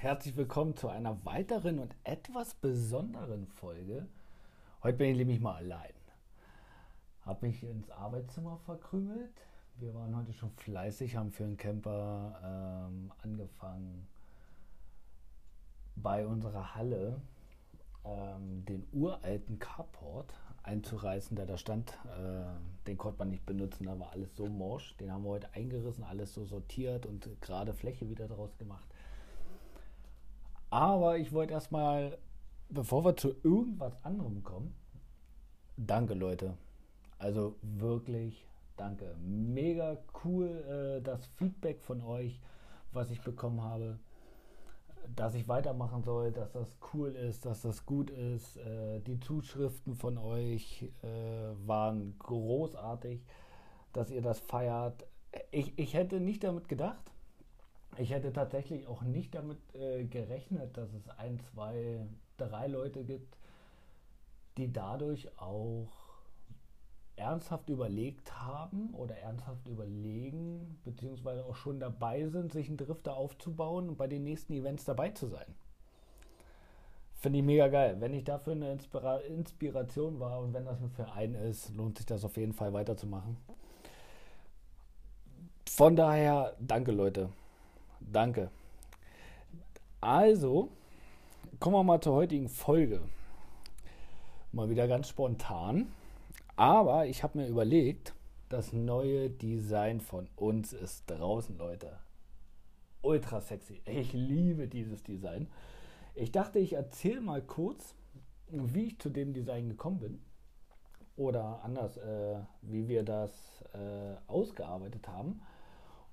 herzlich willkommen zu einer weiteren und etwas besonderen Folge. Heute bin ich nämlich mal allein. Habe mich ins Arbeitszimmer verkrümelt. Wir waren heute schon fleißig, haben für einen Camper ähm, angefangen, bei unserer Halle ähm, den uralten Carport einzureißen, der da stand. Äh, den konnte man nicht benutzen, da war alles so morsch. Den haben wir heute eingerissen, alles so sortiert und gerade Fläche wieder draus gemacht. Aber ich wollte erstmal, bevor wir zu irgendwas anderem kommen, danke Leute. Also wirklich danke. Mega cool äh, das Feedback von euch, was ich bekommen habe dass ich weitermachen soll, dass das cool ist, dass das gut ist. Äh, die Zuschriften von euch äh, waren großartig, dass ihr das feiert. Ich, ich hätte nicht damit gedacht. Ich hätte tatsächlich auch nicht damit äh, gerechnet, dass es ein, zwei, drei Leute gibt, die dadurch auch ernsthaft überlegt haben oder ernsthaft überlegen, beziehungsweise auch schon dabei sind, sich einen Drifter aufzubauen und bei den nächsten Events dabei zu sein. Finde ich mega geil. Wenn ich dafür eine Inspira Inspiration war und wenn das ein Verein ist, lohnt sich das auf jeden Fall weiterzumachen. Von daher, danke Leute. Danke. Also, kommen wir mal zur heutigen Folge. Mal wieder ganz spontan. Aber ich habe mir überlegt, das neue Design von uns ist draußen, Leute. Ultra sexy. Ich liebe dieses Design. Ich dachte, ich erzähle mal kurz, wie ich zu dem Design gekommen bin. Oder anders, äh, wie wir das äh, ausgearbeitet haben.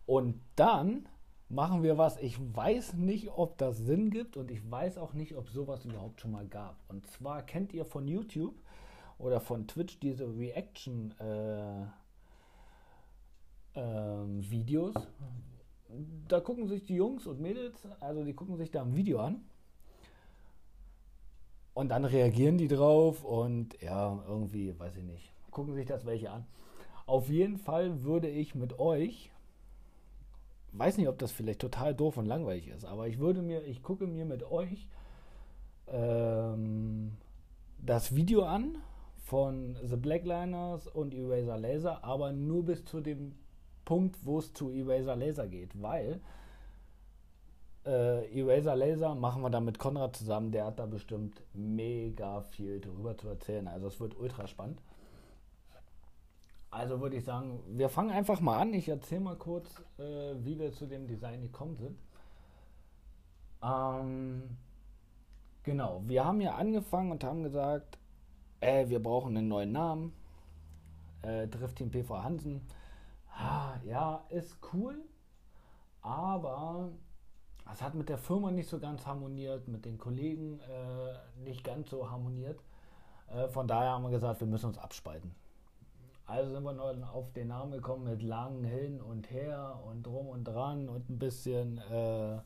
Und dann machen wir was. Ich weiß nicht, ob das Sinn gibt und ich weiß auch nicht, ob sowas überhaupt schon mal gab. Und zwar kennt ihr von YouTube oder von Twitch diese Reaction äh, äh, Videos. Da gucken sich die Jungs und Mädels, also die gucken sich da ein Video an. Und dann reagieren die drauf und ja, irgendwie, weiß ich nicht, gucken sich das welche an. Auf jeden Fall würde ich mit euch, weiß nicht, ob das vielleicht total doof und langweilig ist, aber ich würde mir, ich gucke mir mit euch ähm, das Video an von The Blackliners und Eraser Laser, aber nur bis zu dem Punkt, wo es zu Eraser Laser geht, weil äh, Eraser Laser machen wir dann mit Konrad zusammen, der hat da bestimmt mega viel darüber zu erzählen, also es wird ultra spannend. Also würde ich sagen, wir fangen einfach mal an. Ich erzähle mal kurz, äh, wie wir zu dem Design gekommen sind. Ähm, genau, wir haben ja angefangen und haben gesagt, äh, wir brauchen einen neuen Namen. Äh, Driftteam PV Hansen. Ah, ja, ist cool, aber es hat mit der Firma nicht so ganz harmoniert, mit den Kollegen äh, nicht ganz so harmoniert. Äh, von daher haben wir gesagt, wir müssen uns abspalten. Also sind wir noch auf den Namen gekommen mit lang hin und her und drum und dran und ein bisschen, äh, ein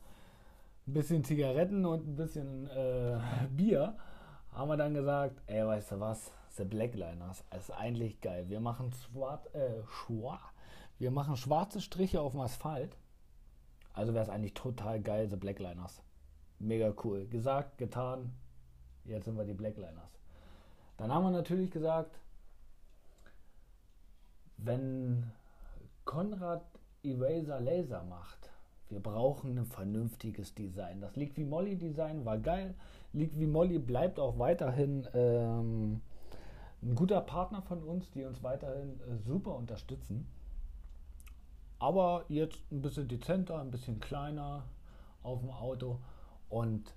bisschen Zigaretten und ein bisschen äh, Bier haben wir dann gesagt, ey, weißt du was, The Blackliners ist eigentlich geil. Wir machen, schwarz, äh, wir machen schwarze Striche auf dem Asphalt. Also wäre es eigentlich total geil, The Blackliners. Mega cool. Gesagt, getan. Jetzt sind wir die Blackliners. Dann haben wir natürlich gesagt, wenn Konrad Eraser Laser macht, wir brauchen ein vernünftiges Design. Das liegt wie Molly Design war geil. Liegt wie Molly bleibt auch weiterhin ähm, ein guter Partner von uns, die uns weiterhin äh, super unterstützen. Aber jetzt ein bisschen dezenter, ein bisschen kleiner auf dem Auto. Und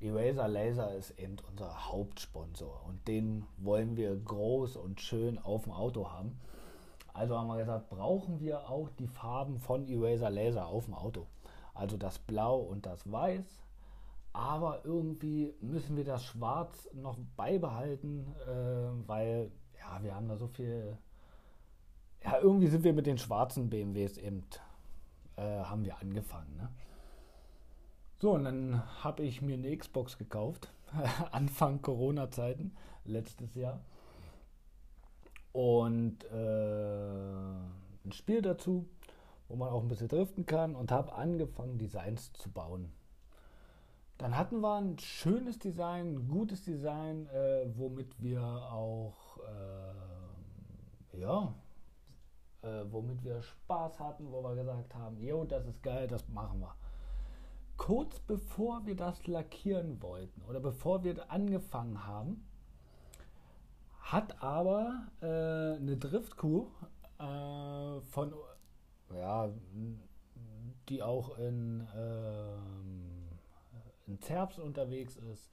Eraser Laser ist eben unser Hauptsponsor. Und den wollen wir groß und schön auf dem Auto haben. Also haben wir gesagt, brauchen wir auch die Farben von Eraser Laser auf dem Auto. Also das Blau und das Weiß. Aber irgendwie müssen wir das Schwarz noch beibehalten, äh, weil ja, wir haben da so viel. Ja, irgendwie sind wir mit den schwarzen BMWs eben, äh, haben wir angefangen. Ne? So, und dann habe ich mir eine Xbox gekauft, Anfang Corona-Zeiten, letztes Jahr und äh, ein Spiel dazu, wo man auch ein bisschen driften kann und habe angefangen, Designs zu bauen. Dann hatten wir ein schönes Design, ein gutes Design, äh, womit wir auch, äh, ja, äh, womit wir Spaß hatten, wo wir gesagt haben, jo, das ist geil, das machen wir. Kurz bevor wir das lackieren wollten oder bevor wir angefangen haben, hat aber äh, eine Driftkuh äh, von, ja, die auch in, ähm, in Zerbst unterwegs ist,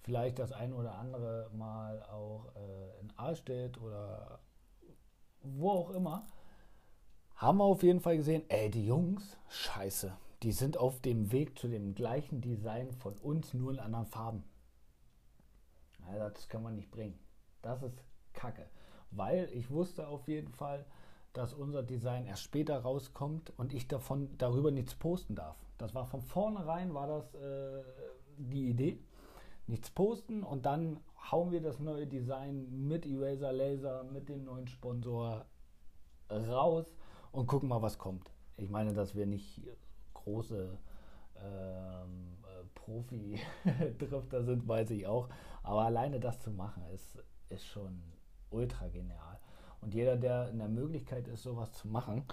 vielleicht das ein oder andere Mal auch äh, in Ahlstedt oder wo auch immer, haben wir auf jeden Fall gesehen, ey, die Jungs, scheiße, die sind auf dem Weg zu dem gleichen Design von uns, nur in anderen Farben. Also das kann man nicht bringen. Das ist Kacke. Weil ich wusste auf jeden Fall, dass unser Design erst später rauskommt und ich davon darüber nichts posten darf. Das war von vornherein war das äh, die Idee. Nichts posten und dann hauen wir das neue Design mit Eraser Laser, mit dem neuen Sponsor raus und gucken mal, was kommt. Ich meine, dass wir nicht große ähm, äh, Profi-Drifter sind, weiß ich auch. Aber alleine das zu machen, ist, ist schon ultra genial. Und jeder, der in der Möglichkeit ist, sowas zu machen,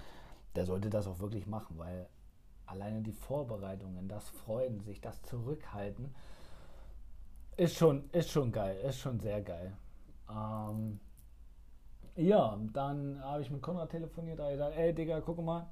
der sollte das auch wirklich machen, weil alleine die Vorbereitungen, das Freuen, sich das Zurückhalten, ist schon, ist schon geil, ist schon sehr geil. Ähm, ja, dann habe ich mit Konrad telefoniert, da habe ich gesagt, ey Digga, guck mal,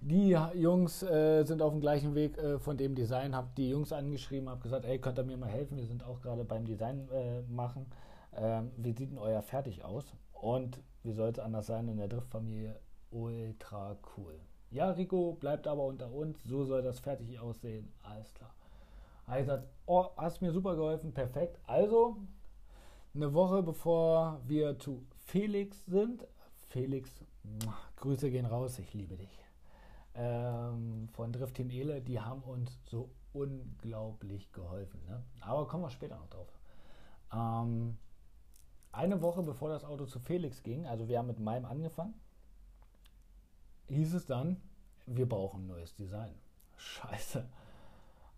die Jungs äh, sind auf dem gleichen Weg äh, von dem Design, habe die Jungs angeschrieben, habe gesagt, ey, könnt ihr mir mal helfen, wir sind auch gerade beim Design äh, machen. Ähm, wie sieht denn euer fertig aus? Und wie soll es anders sein in der Driftfamilie? Ultra cool. Ja, Rico, bleibt aber unter uns. So soll das fertig aussehen. Alles klar. Er hat oh, hast mir super geholfen. Perfekt. Also, eine Woche bevor wir zu Felix sind. Felix, Grüße gehen raus. Ich liebe dich. Ähm, von Drift Team Ele, die haben uns so unglaublich geholfen. Ne? Aber kommen wir später noch drauf. Ähm, eine Woche bevor das Auto zu Felix ging, also wir haben mit meinem angefangen, hieß es dann, wir brauchen ein neues Design. Scheiße.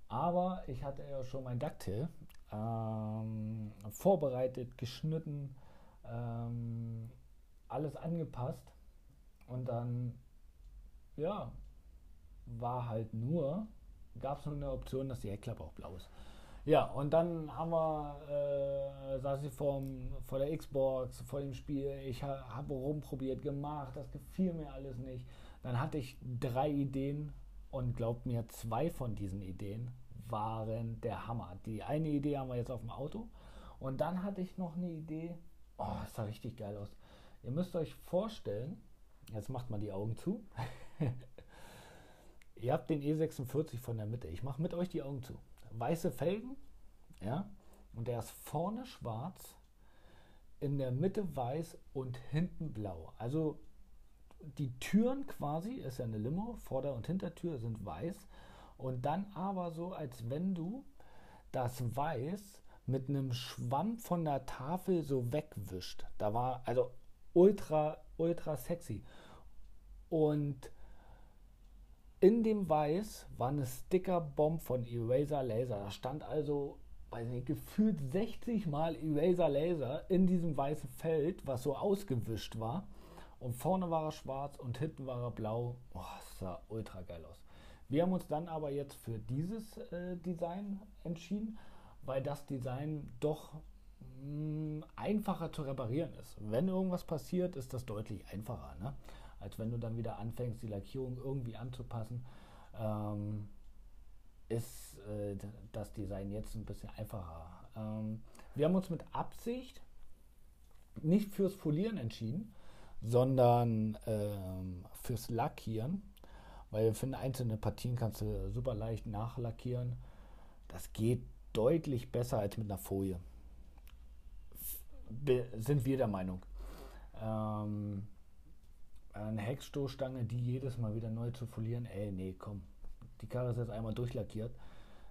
Aber ich hatte ja schon mein Ducktail ähm, vorbereitet, geschnitten, ähm, alles angepasst. Und dann, ja, war halt nur, gab es nur eine Option, dass die Heckklappe auch blau ist. Ja, und dann haben wir, äh, saß ich vor, vor der Xbox, vor dem Spiel, ich ha, habe rumprobiert, gemacht, das gefiel mir alles nicht. Dann hatte ich drei Ideen und glaubt mir, zwei von diesen Ideen waren der Hammer. Die eine Idee haben wir jetzt auf dem Auto und dann hatte ich noch eine Idee, oh, das sah richtig geil aus. Ihr müsst euch vorstellen, jetzt macht mal die Augen zu. Ihr habt den E46 von der Mitte. Ich mache mit euch die Augen zu weiße Felgen, ja, und der ist vorne schwarz, in der Mitte weiß und hinten blau. Also die Türen quasi, ist ja eine Limo, Vorder- und Hintertür sind weiß und dann aber so, als wenn du das Weiß mit einem Schwamm von der Tafel so wegwischt. Da war also ultra, ultra sexy. Und in dem Weiß war eine Sticker-Bomb von Eraser Laser. Da stand also, weiß nicht, gefühlt 60 Mal Eraser Laser in diesem weißen Feld, was so ausgewischt war. Und vorne war er schwarz und hinten war er blau. Oh, das sah ultra geil aus. Wir haben uns dann aber jetzt für dieses äh, Design entschieden, weil das Design doch mh, mm, einfacher zu reparieren ist. Wenn irgendwas passiert, ist das deutlich einfacher. Ne? Als wenn du dann wieder anfängst, die Lackierung irgendwie anzupassen, ähm, ist äh, das Design jetzt ein bisschen einfacher. Ähm, wir haben uns mit Absicht nicht fürs Folieren entschieden, sondern ähm, fürs Lackieren, weil wir finden, einzelne Partien kannst du super leicht nachlackieren. Das geht deutlich besser als mit einer Folie. Be sind wir der Meinung. Ähm, eine Heckstoßstange, die jedes Mal wieder neu zu folieren, ey, nee, komm. Die Karre ist jetzt einmal durchlackiert,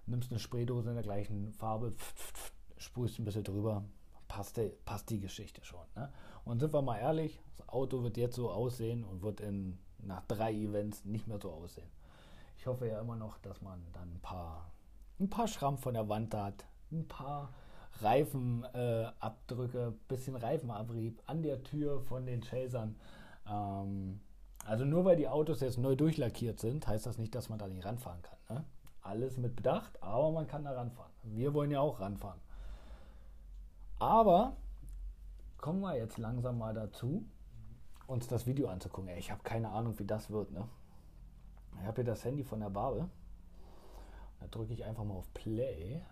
nimmst eine Spraydose in der gleichen Farbe, sprühst ein bisschen drüber, passt, die, passt die Geschichte schon. Ne? Und sind wir mal ehrlich, das Auto wird jetzt so aussehen und wird in, nach drei Events nicht mehr so aussehen. Ich hoffe ja immer noch, dass man dann ein paar ein paar Schrammen von der Wand hat, ein paar Reifenabdrücke, äh, bisschen Reifenabrieb an der Tür von den Chasern. Ähm, also nur weil die Autos jetzt neu durchlackiert sind, heißt das nicht, dass man da nicht ranfahren kann. Ne? Alles mit Bedacht, aber man kann da ranfahren. Wir wollen ja auch ranfahren. Aber kommen wir jetzt langsam mal dazu, uns das Video anzugucken. Ey, ich habe keine Ahnung, wie das wird. Ne? Ich habe hier das Handy von der Barbe. Da drücke ich einfach mal auf Play.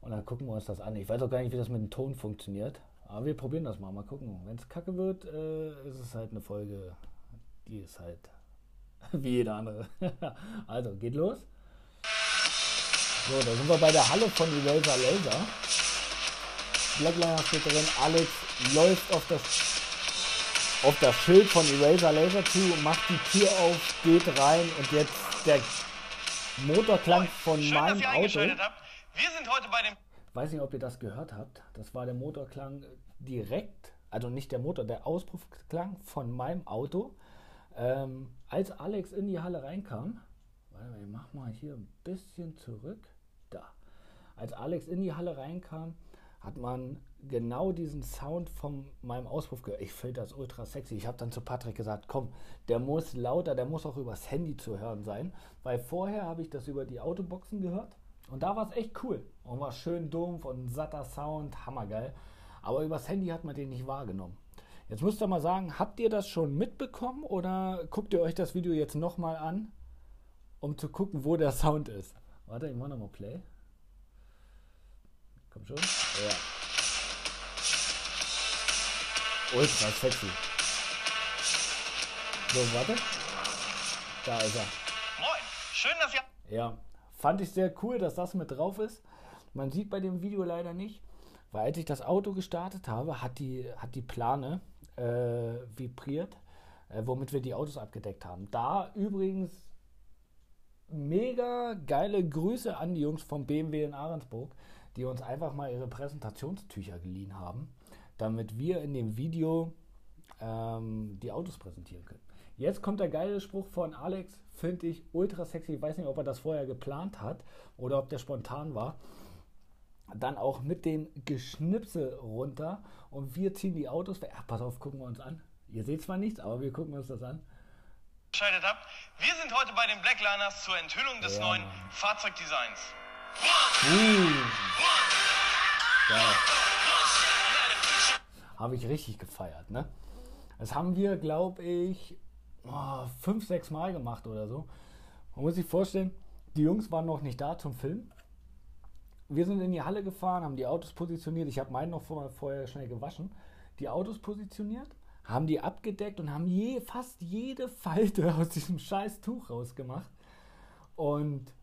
Und dann gucken wir uns das an. Ich weiß auch gar nicht, wie das mit dem Ton funktioniert. Aber wir probieren das mal. Mal gucken. Wenn es kacke wird, äh, ist es halt eine Folge, die ist halt wie jede andere. also, geht los. So, da sind wir bei der Halle von Eraser Laser. Blackliner steht drin. Alex läuft auf das, auf das Schild von Eraser Laser zu, macht die Tür auf, geht rein und jetzt der Motorklang von Schön, meinem Auto. Wir sind heute bei dem. Weiß nicht, ob ihr das gehört habt. Das war der Motorklang direkt, also nicht der Motor, der Auspuffklang von meinem Auto. Ähm, als Alex in die Halle reinkam, warte mal, ich mach mal hier ein bisschen zurück. Da. Als Alex in die Halle reinkam, hat man genau diesen Sound von meinem Auspuff gehört. Ich finde das ultra sexy. Ich habe dann zu Patrick gesagt, komm, der muss lauter, der muss auch übers Handy zu hören sein, weil vorher habe ich das über die Autoboxen gehört und da war es echt cool. Und war schön dumpf und satter Sound, hammergeil. Aber übers Handy hat man den nicht wahrgenommen. Jetzt müsst ihr mal sagen, habt ihr das schon mitbekommen oder guckt ihr euch das Video jetzt nochmal an, um zu gucken, wo der Sound ist? Warte, ich mach nochmal Play. Komm schon. Ja. Ultra sexy. So, warte. Da ist er. Moin, schön, dass ihr. Ja, Fand ich sehr cool, dass das mit drauf ist. Man sieht bei dem Video leider nicht, weil als ich das Auto gestartet habe, hat die, hat die Plane äh, vibriert, äh, womit wir die Autos abgedeckt haben. Da übrigens mega geile Grüße an die Jungs vom BMW in Ahrensburg, die uns einfach mal ihre Präsentationstücher geliehen haben, damit wir in dem Video ähm, die Autos präsentieren können. Jetzt kommt der geile Spruch von Alex, finde ich ultra sexy. Ich weiß nicht, ob er das vorher geplant hat oder ob der spontan war. Dann auch mit dem Geschnipsel runter und wir ziehen die Autos. Ja, pass auf, gucken wir uns an. Ihr seht zwar nichts, aber wir gucken uns das an. Geschaltet habt. Wir sind heute bei den Blackliners zur Enthüllung des ja, neuen Fahrzeugdesigns. Uh. Habe ich richtig gefeiert, ne? Das haben wir, glaube ich, oh, fünf, sechs Mal gemacht oder so. Man muss sich vorstellen, die Jungs waren noch nicht da zum Filmen. Wir sind in die Halle gefahren, haben die Autos positioniert. Ich habe meinen noch vorher schnell gewaschen. Die Autos positioniert, haben die abgedeckt und haben je, fast jede Falte aus diesem scheiß Tuch rausgemacht. Und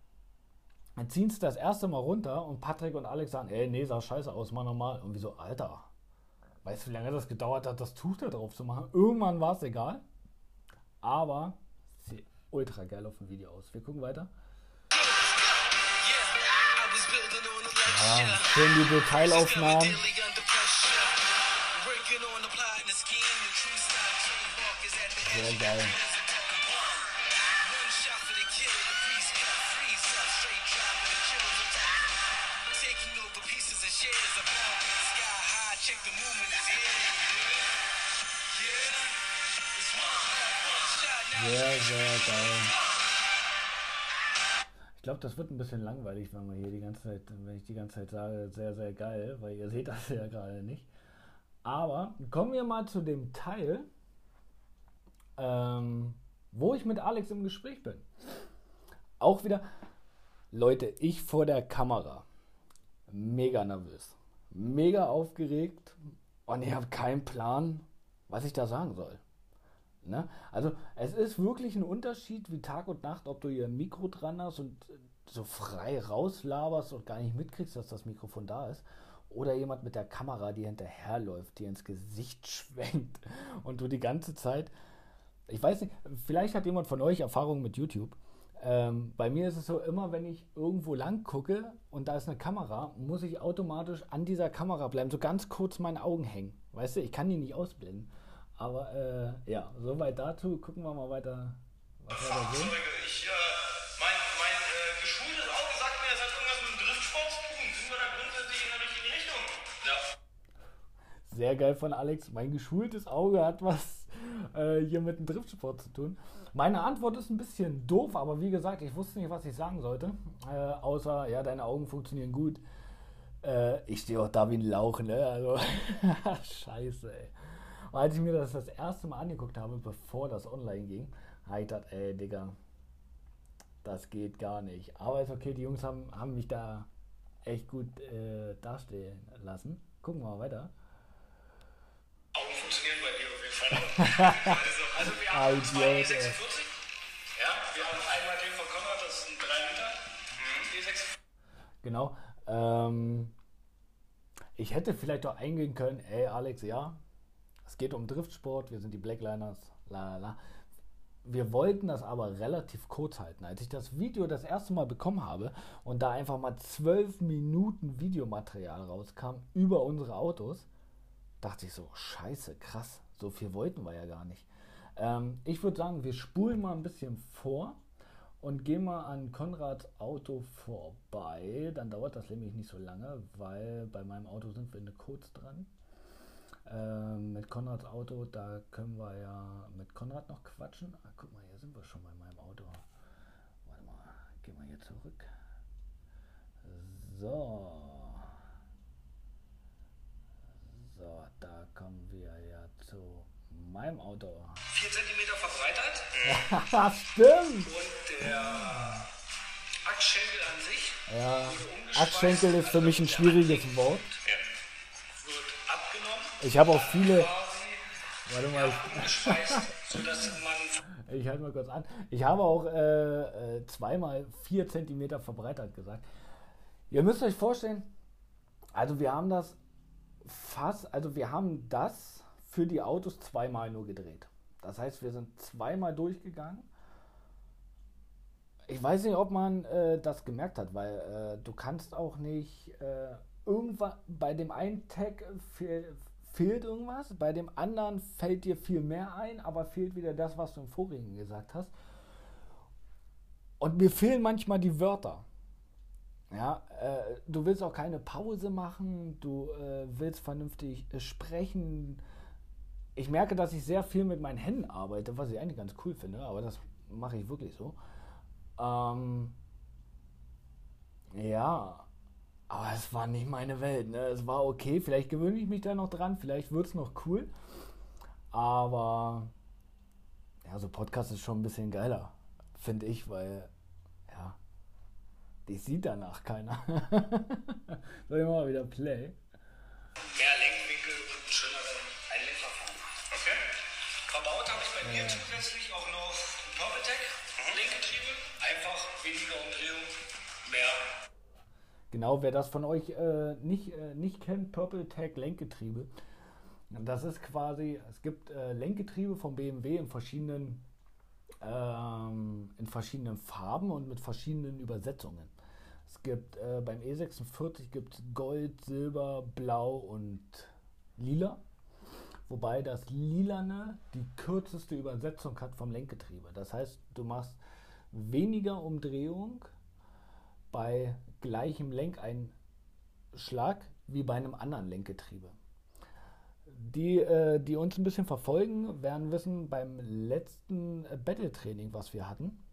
dann ziehen sie das erste Mal runter und Patrick und Alex sagen, ey, nee, sah scheiße aus, mal normal. Und wie so, Alter, weißt du, wie lange das gedauert hat, das Tuch da drauf zu machen? Irgendwann war es egal. Aber sieht ultra geil auf dem Video aus. Wir gucken weiter. Ja, schön die Detailaufnahmen. Sehr geil. Check the movement is here. Sehr, sehr geil. Ich glaube, das wird ein bisschen langweilig, wenn man hier die ganze Zeit, wenn ich die ganze Zeit sage, sehr, sehr geil, weil ihr seht das ja gerade nicht. Aber kommen wir mal zu dem Teil, ähm, wo ich mit Alex im Gespräch bin. Auch wieder, Leute, ich vor der Kamera. Mega nervös. Mega aufgeregt und ich habe keinen Plan, was ich da sagen soll. Ne? Also es ist wirklich ein Unterschied wie Tag und Nacht, ob du ein Mikro dran hast und so frei rauslaberst und gar nicht mitkriegst, dass das Mikrofon da ist. Oder jemand mit der Kamera, die hinterherläuft, die ins Gesicht schwenkt und du die ganze Zeit. Ich weiß nicht, vielleicht hat jemand von euch Erfahrung mit YouTube. Ähm, bei mir ist es so, immer wenn ich irgendwo lang gucke und da ist eine Kamera, muss ich automatisch an dieser Kamera bleiben, so ganz kurz meine Augen hängen. Weißt du, ich kann die nicht ausblenden. Aber äh, ja, soweit dazu. Gucken wir mal weiter. Was Fahrzeuge. Ich, äh, mein mein äh, geschultes Auge sagt mir, es hat irgendwas mit dem Driftsport zu tun. Sind wir da grundsätzlich in der richtigen Richtung? Ja. Sehr geil von Alex. Mein geschultes Auge hat was äh, hier mit dem Driftsport zu tun. Meine Antwort ist ein bisschen doof, aber wie gesagt, ich wusste nicht, was ich sagen sollte. Äh, außer, ja, deine Augen funktionieren gut. Äh, ich stehe auch da wie ein Lauch, ne? Also, scheiße, ey. Und als ich mir das das erste Mal angeguckt habe, bevor das online ging, habe ich gedacht, ey, Digga, das geht gar nicht. Aber ist okay, die Jungs haben, haben mich da echt gut äh, dastehen lassen. Gucken wir mal weiter. Augen funktionieren bei dir auf jeden Fall. also, also wir haben zwei E46. Ja, wir haben einmal den von Konrad, das ein 3 Liter. E46. Genau. Ähm, ich hätte vielleicht auch eingehen können, ey Alex, ja, es geht um Driftsport, wir sind die Blackliners, la la la. Wir wollten das aber relativ kurz halten. Als ich das Video das erste Mal bekommen habe und da einfach mal zwölf Minuten Videomaterial rauskam über unsere Autos, dachte ich so, scheiße, krass, so viel wollten wir ja gar nicht. Ähm, ich würde sagen, wir spulen mal ein bisschen vor und gehen mal an Konrads Auto vorbei. Dann dauert das nämlich nicht so lange, weil bei meinem Auto sind wir eine kurz dran. Ähm, mit Konrads Auto, da können wir ja mit Konrad noch quatschen. Ah, guck mal, hier sind wir schon bei meinem Auto. Warte mal, gehen wir hier zurück. So. So, da kommen wir ja zu meinem Auto. 4 cm verbreitert. Haha, stimmt! Und der Achsschenkel an sich Ja. Achsschenkel ist für mich ein schwieriges Wort. Ja. Ich habe auch viele. Warte mal, ich, halte mal kurz an. Ich habe auch äh, äh, zweimal 4 cm verbreitert gesagt. Ihr müsst euch vorstellen, also wir haben das fast, also wir haben das für die Autos zweimal nur gedreht. Das heißt, wir sind zweimal durchgegangen. Ich weiß nicht, ob man äh, das gemerkt hat, weil äh, du kannst auch nicht äh, irgendwann bei dem einen Tag fehlt irgendwas, bei dem anderen fällt dir viel mehr ein, aber fehlt wieder das, was du im vorigen gesagt hast. Und mir fehlen manchmal die Wörter. Ja, äh, du willst auch keine Pause machen, du äh, willst vernünftig äh, sprechen. Ich merke, dass ich sehr viel mit meinen Händen arbeite, was ich eigentlich ganz cool finde, aber das mache ich wirklich so. Ähm, ja, aber es war nicht meine Welt. Ne? Es war okay, vielleicht gewöhne ich mich da noch dran, vielleicht wird es noch cool. Aber ja, so Podcast ist schon ein bisschen geiler, finde ich, weil ja, die sieht danach keiner. Soll ich mal wieder Play? mehr Lenkwinkel und einen schöneren Einlenkverfahren. Okay. Verbaut habe ich bei mir zusätzlich auch noch ein Purpletech Lenkgetriebe. Einfach weniger Umdrehung, mehr Genau, wer das von euch äh, nicht, äh, nicht kennt, Purple Tag Lenkgetriebe. Das ist quasi, es gibt äh, Lenkgetriebe von BMW in verschiedenen, ähm, in verschiedenen Farben und mit verschiedenen Übersetzungen. Es gibt äh, beim E46 gibt Gold, Silber, Blau und Lila. Wobei das Lilane die kürzeste Übersetzung hat vom Lenkgetriebe. Das heißt, du machst weniger Umdrehung bei gleichem Lenkeinschlag wie bei einem anderen Lenkgetriebe. Die, äh, die uns ein bisschen verfolgen, werden wissen, beim letzten Battle-Training, was wir hatten,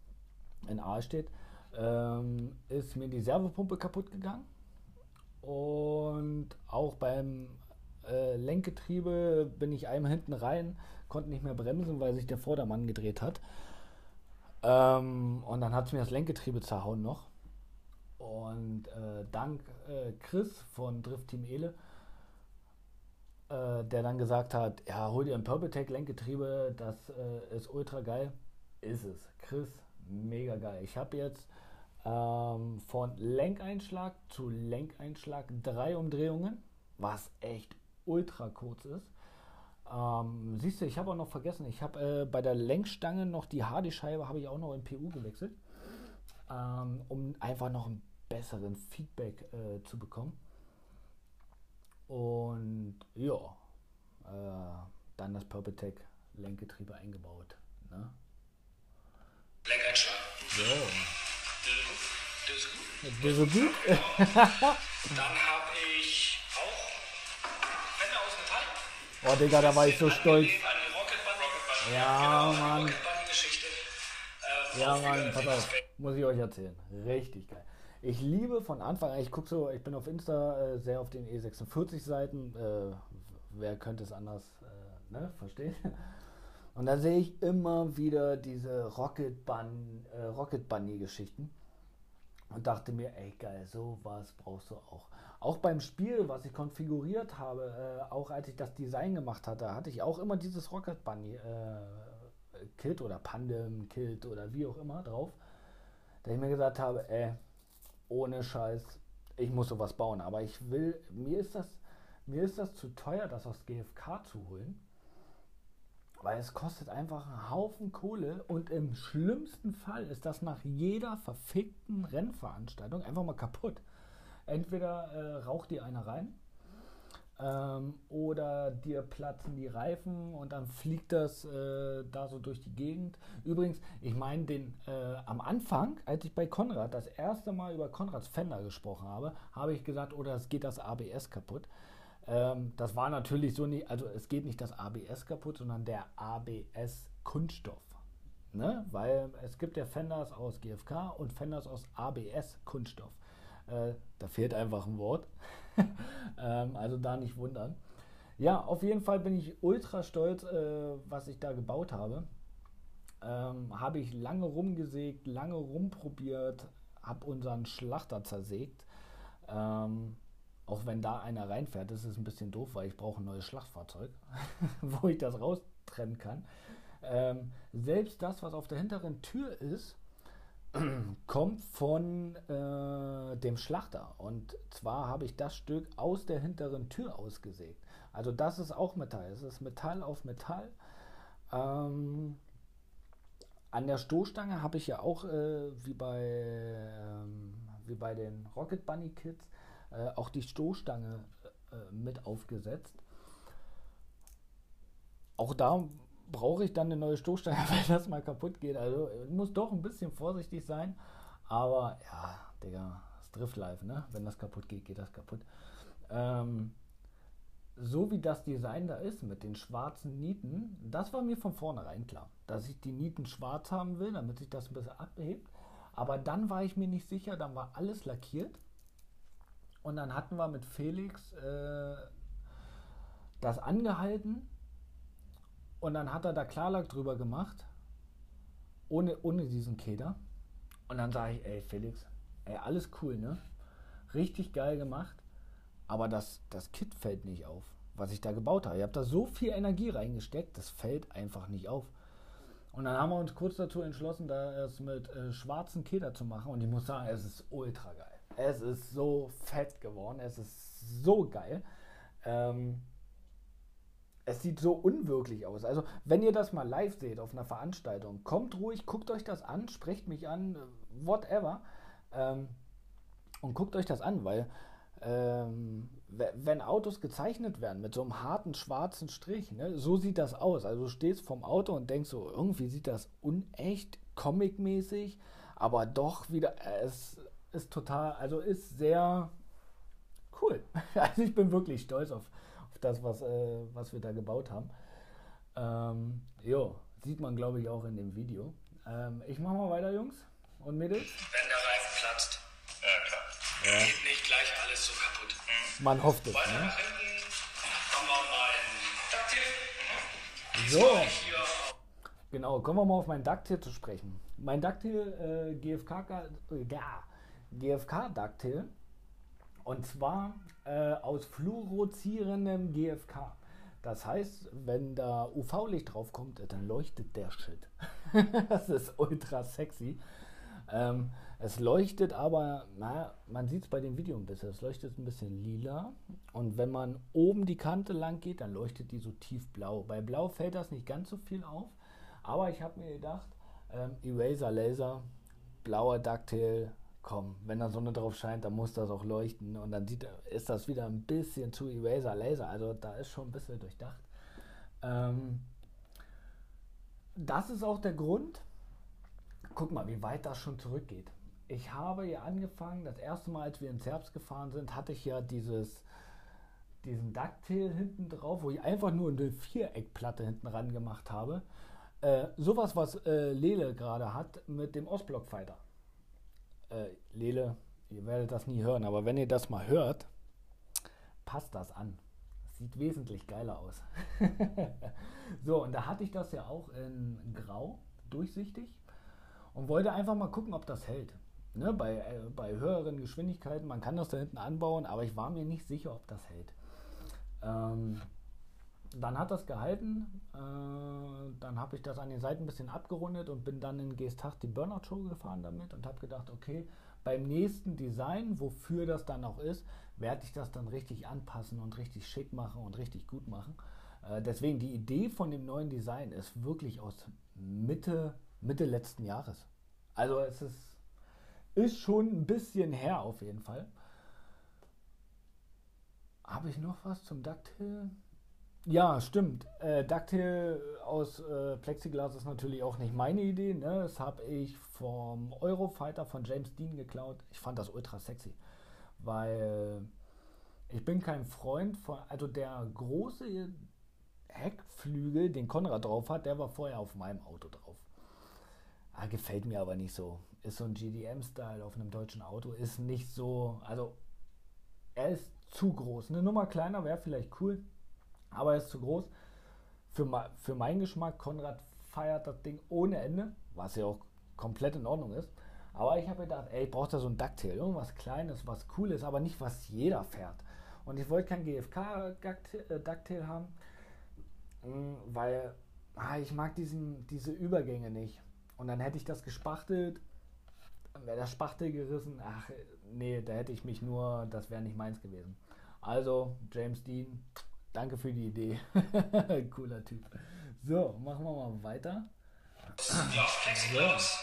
in Ahlstedt, ähm, ist mir die Servopumpe kaputt gegangen. Und auch beim äh, Lenkgetriebe bin ich einmal hinten rein, konnte nicht mehr bremsen, weil sich der Vordermann gedreht hat. Ähm, und dann hat es mir das Lenkgetriebe zerhauen noch. Und äh, dank äh, Chris von Drift Team Ele, äh, der dann gesagt hat, ja, hol dir ein Purple Tech Lenkgetriebe, das äh, ist ultra geil. Ist es. Chris, mega geil. Ich habe jetzt ähm, von Lenkeinschlag zu Lenkeinschlag drei Umdrehungen, was echt ultra kurz ist. Ähm, siehst du, ich habe auch noch vergessen, ich habe äh, bei der Lenkstange noch die HD-Scheibe, habe ich auch noch in PU gewechselt ähm, um einfach noch einen besseren Feedback äh, zu bekommen. Und ja, äh, dann das Purple Tech Lenkgetriebe eingebaut. Ne? Lenkeinschlag. So. Gut. Der so gut? Dann habe ich auch Fender aus Metall. Oh, Digga, da war ich so stolz. Ja, genau, Mann. Ja, Mann, pass auf. Muss ich euch erzählen. Richtig geil. Ich liebe von Anfang an, ich gucke so, ich bin auf Insta äh, sehr auf den E46-Seiten. Äh, wer könnte es anders äh, ne, verstehen? Und da sehe ich immer wieder diese Rocket, Bun, äh, Rocket Bunny-Geschichten. Und dachte mir, ey geil, sowas brauchst du auch. Auch beim Spiel, was ich konfiguriert habe, äh, auch als ich das Design gemacht hatte, hatte ich auch immer dieses Rocket Bunny äh, Kit oder Pandem Kit oder wie auch immer drauf. Da ich mir gesagt habe, ey, ohne Scheiß, ich muss sowas bauen. Aber ich will, mir ist das, mir ist das zu teuer, das aus GFK zu holen. Weil es kostet einfach einen Haufen Kohle und im schlimmsten Fall ist das nach jeder verfickten Rennveranstaltung einfach mal kaputt. Entweder äh, raucht dir einer rein ähm, oder dir platzen die Reifen und dann fliegt das äh, da so durch die Gegend. Übrigens, ich meine, äh, am Anfang, als ich bei Konrad das erste Mal über Konrads Fender gesprochen habe, habe ich gesagt, oder es geht das ABS kaputt. Ähm, das war natürlich so nicht, also es geht nicht das ABS kaputt, sondern der ABS Kunststoff. Ne? Weil es gibt ja Fenders aus GFK und Fenders aus ABS Kunststoff. Äh, da fehlt einfach ein Wort. ähm, also da nicht wundern. Ja, auf jeden Fall bin ich ultra stolz, äh, was ich da gebaut habe. Ähm, habe ich lange rumgesägt, lange rumprobiert, habe unseren Schlachter zersägt. Ähm, auch wenn da einer reinfährt, ist es ein bisschen doof, weil ich brauche ein neues Schlachtfahrzeug, wo ich das raustrennen kann. Ähm, selbst das, was auf der hinteren Tür ist, kommt von äh, dem Schlachter. Und zwar habe ich das Stück aus der hinteren Tür ausgesägt. Also das ist auch Metall. Es ist Metall auf Metall. Ähm, an der Stoßstange habe ich ja auch, äh, wie, bei, ähm, wie bei den Rocket Bunny Kids, äh, auch die Stoßstange äh, mit aufgesetzt. Auch da brauche ich dann eine neue Stoßstange, weil das mal kaputt geht. Also muss doch ein bisschen vorsichtig sein. Aber ja, Digga, das Drift Life, ne? Wenn das kaputt geht, geht das kaputt. Ähm, so wie das Design da ist mit den schwarzen Nieten, das war mir von vornherein klar, dass ich die Nieten schwarz haben will, damit sich das ein bisschen abhebt. Aber dann war ich mir nicht sicher, dann war alles lackiert. Und dann hatten wir mit Felix äh, das angehalten und dann hat er da Klarlack drüber gemacht, ohne, ohne diesen Keder. Und dann sage ich, ey Felix, ey, alles cool, ne? Richtig geil gemacht, aber das, das Kit fällt nicht auf, was ich da gebaut habe. Ihr habt da so viel Energie reingesteckt, das fällt einfach nicht auf. Und dann haben wir uns kurz dazu entschlossen, da es mit äh, schwarzen Keder zu machen. Und ich muss sagen, es ist ultra geil. Es ist so fett geworden. Es ist so geil. Ähm, es sieht so unwirklich aus. Also, wenn ihr das mal live seht auf einer Veranstaltung, kommt ruhig, guckt euch das an, sprecht mich an, whatever. Ähm, und guckt euch das an, weil ähm, we- wenn Autos gezeichnet werden mit so einem harten schwarzen Strich, ne, so sieht das aus. Also du stehst vom Auto und denkst so, irgendwie sieht das unecht, comicmäßig, aber doch wieder, äh, es ist total, also ist sehr cool. Also ich bin wirklich stolz auf, auf das, was, äh, was wir da gebaut haben. Ähm, jo, sieht man glaube ich auch in dem Video. Ähm, ich mache mal weiter, Jungs und Mädels. Wenn der Reifen platzt, Ja, klar. geht nicht gleich alles so kaputt. Man hofft es. Weiter Ne? nach hinten haben wir mein Ducktail. So. Genau, kommen wir mal auf mein Ducktail zu sprechen. Mein Ducktail äh, GFK, äh, ja, GFK Ducktail und zwar äh, aus fluoreszierendem GFK. Das heißt, wenn da UV-Licht draufkommt, äh, dann leuchtet der Shit. das ist ultra sexy. Ähm, es leuchtet aber, na, man sieht es bei dem Video ein bisschen, es leuchtet ein bisschen lila. Und wenn man oben die Kante lang geht, dann leuchtet die so tiefblau. Bei Blau fällt das nicht ganz so viel auf. Aber ich habe mir gedacht, ähm, Eraser Laser, blauer Ducktail, komm, wenn da Sonne drauf scheint, dann muss das auch leuchten. Und dann sieht, ist das wieder ein bisschen zu Eraser Laser. Also da ist schon ein bisschen durchdacht. Ähm, das ist auch der Grund, guck mal, wie weit das schon zurückgeht. Ich habe ja angefangen, das erste Mal, als wir ins Herbst gefahren sind, hatte ich ja dieses, diesen Ducktail hinten drauf, wo ich einfach nur eine Viereckplatte hinten ran gemacht habe. Äh, sowas, was äh, Lele gerade hat mit dem Ostblock Fighter. Äh, Lele, ihr werdet das nie hören, aber wenn ihr das mal hört, passt das an. Sieht wesentlich geiler aus. so, und da hatte ich das ja auch in Grau, durchsichtig, und wollte einfach mal gucken, ob das hält. Ne, bei, äh, bei höheren Geschwindigkeiten, man kann das da hinten anbauen, aber ich war mir nicht sicher, ob das hält. Ähm, dann hat das gehalten, äh, dann habe ich das an den Seiten ein bisschen abgerundet und bin dann in Geesthacht die Burnout Show gefahren damit und habe gedacht, okay, beim nächsten Design, wofür das dann auch ist, werde ich das dann richtig anpassen und richtig schick machen und richtig gut machen. Äh, deswegen die Idee von dem neuen Design ist wirklich aus Mitte, Mitte letzten Jahres. Also es ist, ist schon ein bisschen her auf jeden Fall. Habe ich noch was zum Ducktail? Ja, stimmt. Äh, Ducktail aus äh, Plexiglas ist natürlich auch nicht meine Idee. Ne? Das habe ich vom Eurofighter von James Dean geklaut. Ich fand das ultra sexy, weil ich bin kein Freund von, also der große Heckflügel, den Konrad drauf hat, der war vorher auf meinem Auto drauf. Ah, gefällt mir aber nicht so. Ist so ein GDM-Style auf einem deutschen Auto. Ist nicht so, also er ist zu groß. Eine Nummer kleiner wäre vielleicht cool, aber er ist zu groß. Für, für meinen Geschmack, Konrad feiert das Ding ohne Ende, was ja auch komplett in Ordnung ist. Aber ich habe gedacht, ey, ich brauche da so ein Ducktail, irgendwas Kleines, was cool ist, aber nicht was jeder fährt. Und ich wollte kein GFK-Ducktail haben, mm, weil ah, ich mag diesen, diese Übergänge nicht. Und dann hätte ich das gespachtelt, wäre der Spachtel gerissen. Ach, nee, da hätte ich mich nur, das wäre nicht meins gewesen. Also, James Dean, danke für die Idee. Cooler Typ. So, machen wir mal weiter. Ja, Plexiglas.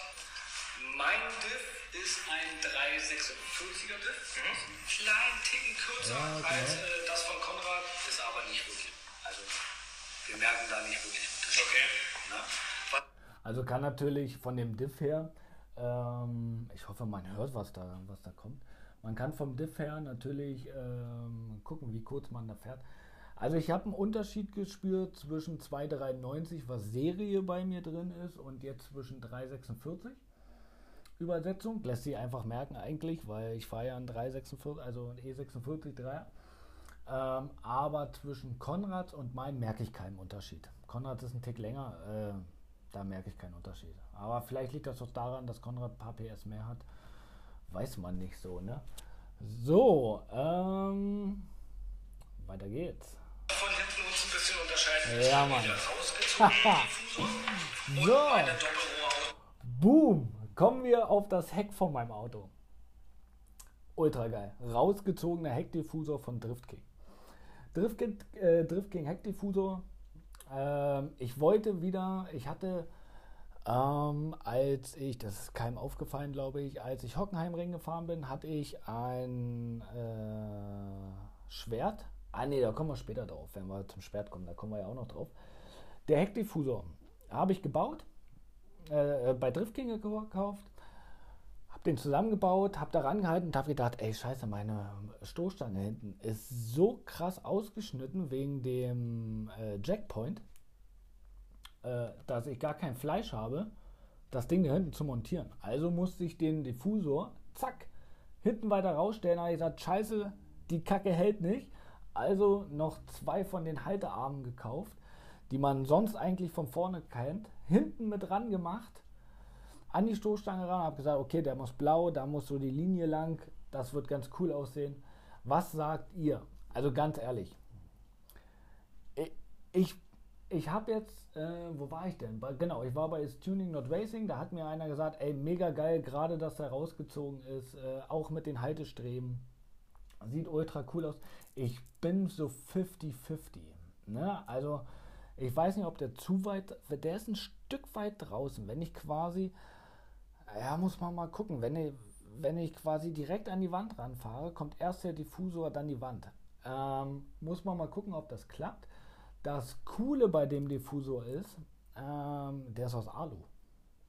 Mein Diff ist ein 346er Diff. Mhm. Kleinen Ticken kürzer ja, okay. als äh, das von Konrad, ist aber nicht wirklich. Also, wir merken da nicht wirklich. Okay. Na? Also kann natürlich von dem Diff her, ähm, ich hoffe, man hört, was da, was da kommt. Man kann vom Diff her natürlich ähm, gucken, wie kurz man da fährt. Also ich habe einen Unterschied gespürt zwischen 2,93, was Serie bei mir drin ist, und jetzt zwischen 3,46. Übersetzung lässt sich einfach merken eigentlich, weil ich fahre ja einen 346, also ein E46 3 ähm, aber zwischen Konrad und meinem merke ich keinen Unterschied. Konrad ist ein Tick länger, äh, da merke ich keinen Unterschied. Aber vielleicht liegt das auch daran, dass Konrad ein paar PS mehr hat. Weiß man nicht so, ne? So, ähm, weiter geht's. Von hinten uns ein bisschen unterscheiden. Ja, Mann. so. Boom. Kommen wir auf das Heck von meinem Auto. Ultra geil. Rausgezogener Heckdiffusor von Drift King. Drift, äh, Drift King Heckdiffusor. Ähm, ich wollte wieder, ich hatte, ähm, als ich, das ist keinem aufgefallen, glaube ich, als ich Hockenheimring gefahren bin, hatte ich ein äh, Schwert. Ah ne, da kommen wir später drauf, wenn wir zum Schwert kommen, da kommen wir ja auch noch drauf. Der Heckdiffusor habe ich gebaut äh, äh, bei Driftking gekauft, habe den zusammengebaut, habe da rangehalten und habe gedacht, ey scheiße, meine Stoßstange hinten ist so krass ausgeschnitten wegen dem äh, Jackpoint, äh, dass ich gar kein Fleisch habe, das Ding da hinten zu montieren. Also musste ich den Diffusor, zack, hinten weiter rausstellen. Da habe ich gesagt, scheiße, die Kacke hält nicht. Also noch zwei von den Haltearmen gekauft die man sonst eigentlich von vorne kennt, hinten mit ran gemacht, an die Stoßstange ran, habe gesagt, okay, der muss blau, da muss so die Linie lang, das wird ganz cool aussehen. Was sagt ihr? Also ganz ehrlich, ich, ich habe jetzt, äh, wo war ich denn? Bei, genau, ich war bei Tuning Not Racing, da hat mir einer gesagt, ey, mega geil, gerade dass er rausgezogen ist, äh, auch mit den Haltestreben. Sieht ultra cool aus. Ich bin so 50-50. Ne? Also, ich weiß nicht, ob der zu weit, der ist ein Stück weit draußen. Wenn ich quasi, ja, muss man mal gucken, wenn ich, wenn ich quasi direkt an die Wand ranfahre, kommt erst der Diffusor, dann die Wand. Ähm, muss man mal gucken, ob das klappt. Das Coole bei dem Diffusor ist, ähm, der ist aus Alu.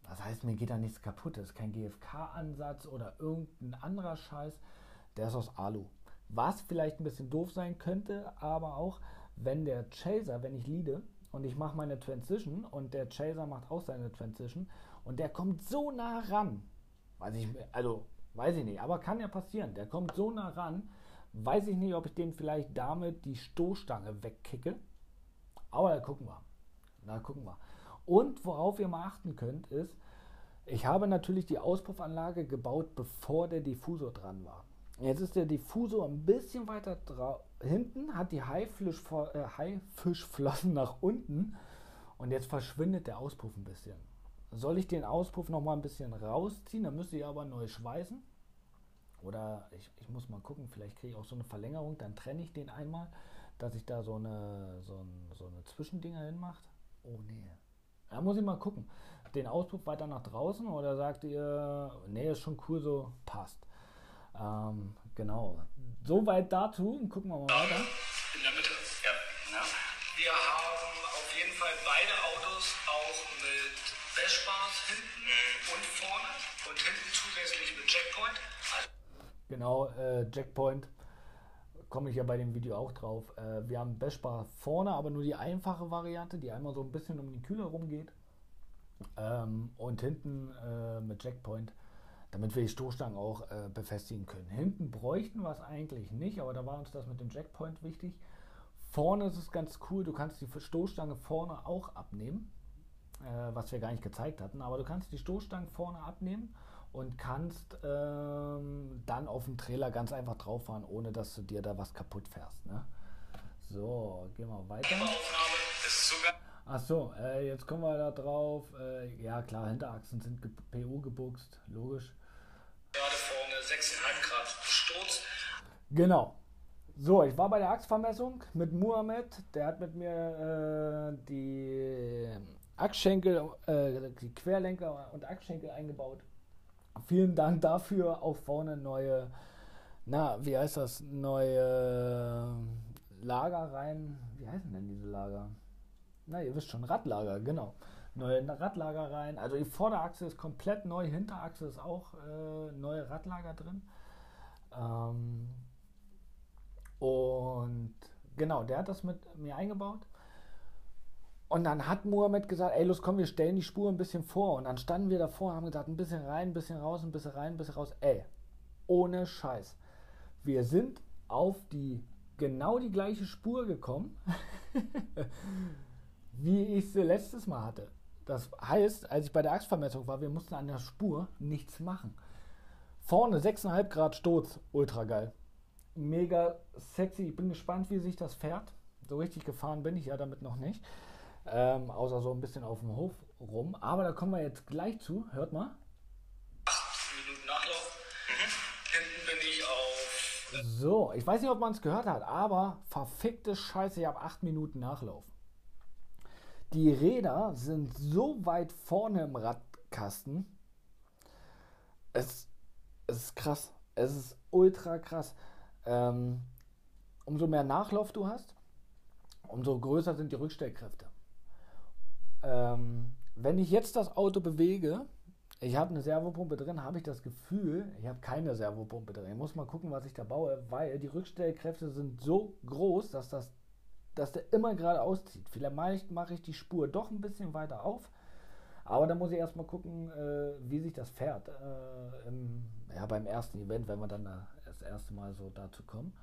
Das heißt, mir geht da nichts kaputt. Das ist kein GFK-Ansatz oder irgendein anderer Scheiß. Der ist aus Alu. Was vielleicht ein bisschen doof sein könnte, aber auch, wenn der Chaser, wenn ich leade und ich mache meine Transition und der Chaser macht auch seine Transition und der kommt so nah ran, weiß ich, also weiß ich nicht, aber kann ja passieren, der kommt so nah ran, weiß ich nicht, ob ich dem vielleicht damit die Stoßstange wegkicke, aber da gucken wir, da gucken wir. Und worauf ihr mal achten könnt, ist, ich habe natürlich die Auspuffanlage gebaut, bevor der Diffusor dran war. Jetzt ist der Diffusor ein bisschen weiter hinten, hat die äh, Haifischflossen nach unten und jetzt verschwindet der Auspuff ein bisschen. Soll ich den Auspuff noch mal ein bisschen rausziehen? Dann müsste ich aber neu schweißen. Oder ich, ich muss mal gucken, vielleicht kriege ich auch so eine Verlängerung, dann trenne ich den einmal, dass ich da so eine, so, ein, so eine Zwischendinger hinmacht. Oh nee. Da muss ich mal gucken. Den Auspuff weiter nach draußen oder sagt ihr, nee, ist schon cool so, passt. Ähm, genau. Soweit dazu. Gucken wir mal weiter. In der Mitte. Ja. ja. Wir haben auf jeden Fall beide Autos auch mit Bashbars hinten mhm. und vorne und hinten zusätzlich mit Checkpoint. Genau, äh, Checkpoint komme ich ja bei dem Video auch drauf. Äh, wir haben Bashbar vorne, aber nur die einfache Variante, die einmal so ein bisschen um den Kühler rumgeht. Ähm, und hinten äh, mit Checkpoint damit wir die Stoßstangen auch äh, befestigen können. Hinten bräuchten wir es eigentlich nicht, aber da war uns das mit dem Jackpoint wichtig. Vorne ist es ganz cool, du kannst die Stoßstange vorne auch abnehmen, äh, was wir gar nicht gezeigt hatten, aber du kannst die Stoßstangen vorne abnehmen und kannst ähm, dann auf dem Trailer ganz einfach drauf fahren, ohne dass du dir da was kaputt fährst. Ne? So, gehen wir weiter. Achso, äh, jetzt kommen wir da drauf. Äh, ja klar, Hinterachsen sind PU gebuchst, logisch. Gerade vorne 6,5 Grad Sturz. Genau. So, ich war bei der Achsvermessung mit Muhammad. Der hat mit mir äh, die Achsschenkel, äh, die Querlenker und Achsschenkel eingebaut. Vielen Dank dafür. Auch vorne neue, na, wie heißt das? Neue Lager rein. Wie heißen denn diese Lager? Na, ihr wisst schon, Radlager, genau neue Radlager rein. Also die Vorderachse ist komplett neu, Hinterachse ist auch äh, neue Radlager drin. Ähm, und genau, der hat das mit mir eingebaut. Und dann hat Mohammed gesagt, ey, los komm, wir stellen die Spur ein bisschen vor. Und dann standen wir davor, haben gesagt, ein bisschen rein, ein bisschen raus, ein bisschen rein, ein bisschen raus. Ey, ohne Scheiß. Wir sind auf die genau die gleiche Spur gekommen, wie ich sie letztes Mal hatte. Das heißt, als ich bei der Achsvermessung war, wir mussten an der Spur nichts machen. Vorne 6,5 Grad Sturz, ultra geil. Mega sexy. Ich bin gespannt, wie sich das fährt. So richtig gefahren bin ich ja damit noch nicht. Ähm, außer so ein bisschen auf dem Hof rum. Aber da kommen wir jetzt gleich zu. Hört mal. 8 Minuten Nachlauf. Mhm. Hinten bin ich auf. So, ich weiß nicht, ob man es gehört hat, aber verfickte Scheiße, ich habe 8 Minuten Nachlauf. Die Räder sind so weit vorne im Radkasten. Es, es ist krass. Es ist ultra krass. Ähm, umso mehr Nachlauf du hast, umso größer sind die Rückstellkräfte. Ähm, wenn ich jetzt das Auto bewege, ich habe eine Servopumpe drin, habe ich das Gefühl, ich habe keine Servopumpe drin. Ich muss mal gucken, was ich da baue, weil die Rückstellkräfte sind so groß, dass das dass der immer geradeaus zieht. Vielleicht mache ich die Spur doch ein bisschen weiter auf, aber dann muss ich erstmal gucken, äh, wie sich das fährt äh, im, ja, beim ersten Event, wenn wir dann das erste Mal so dazu kommen.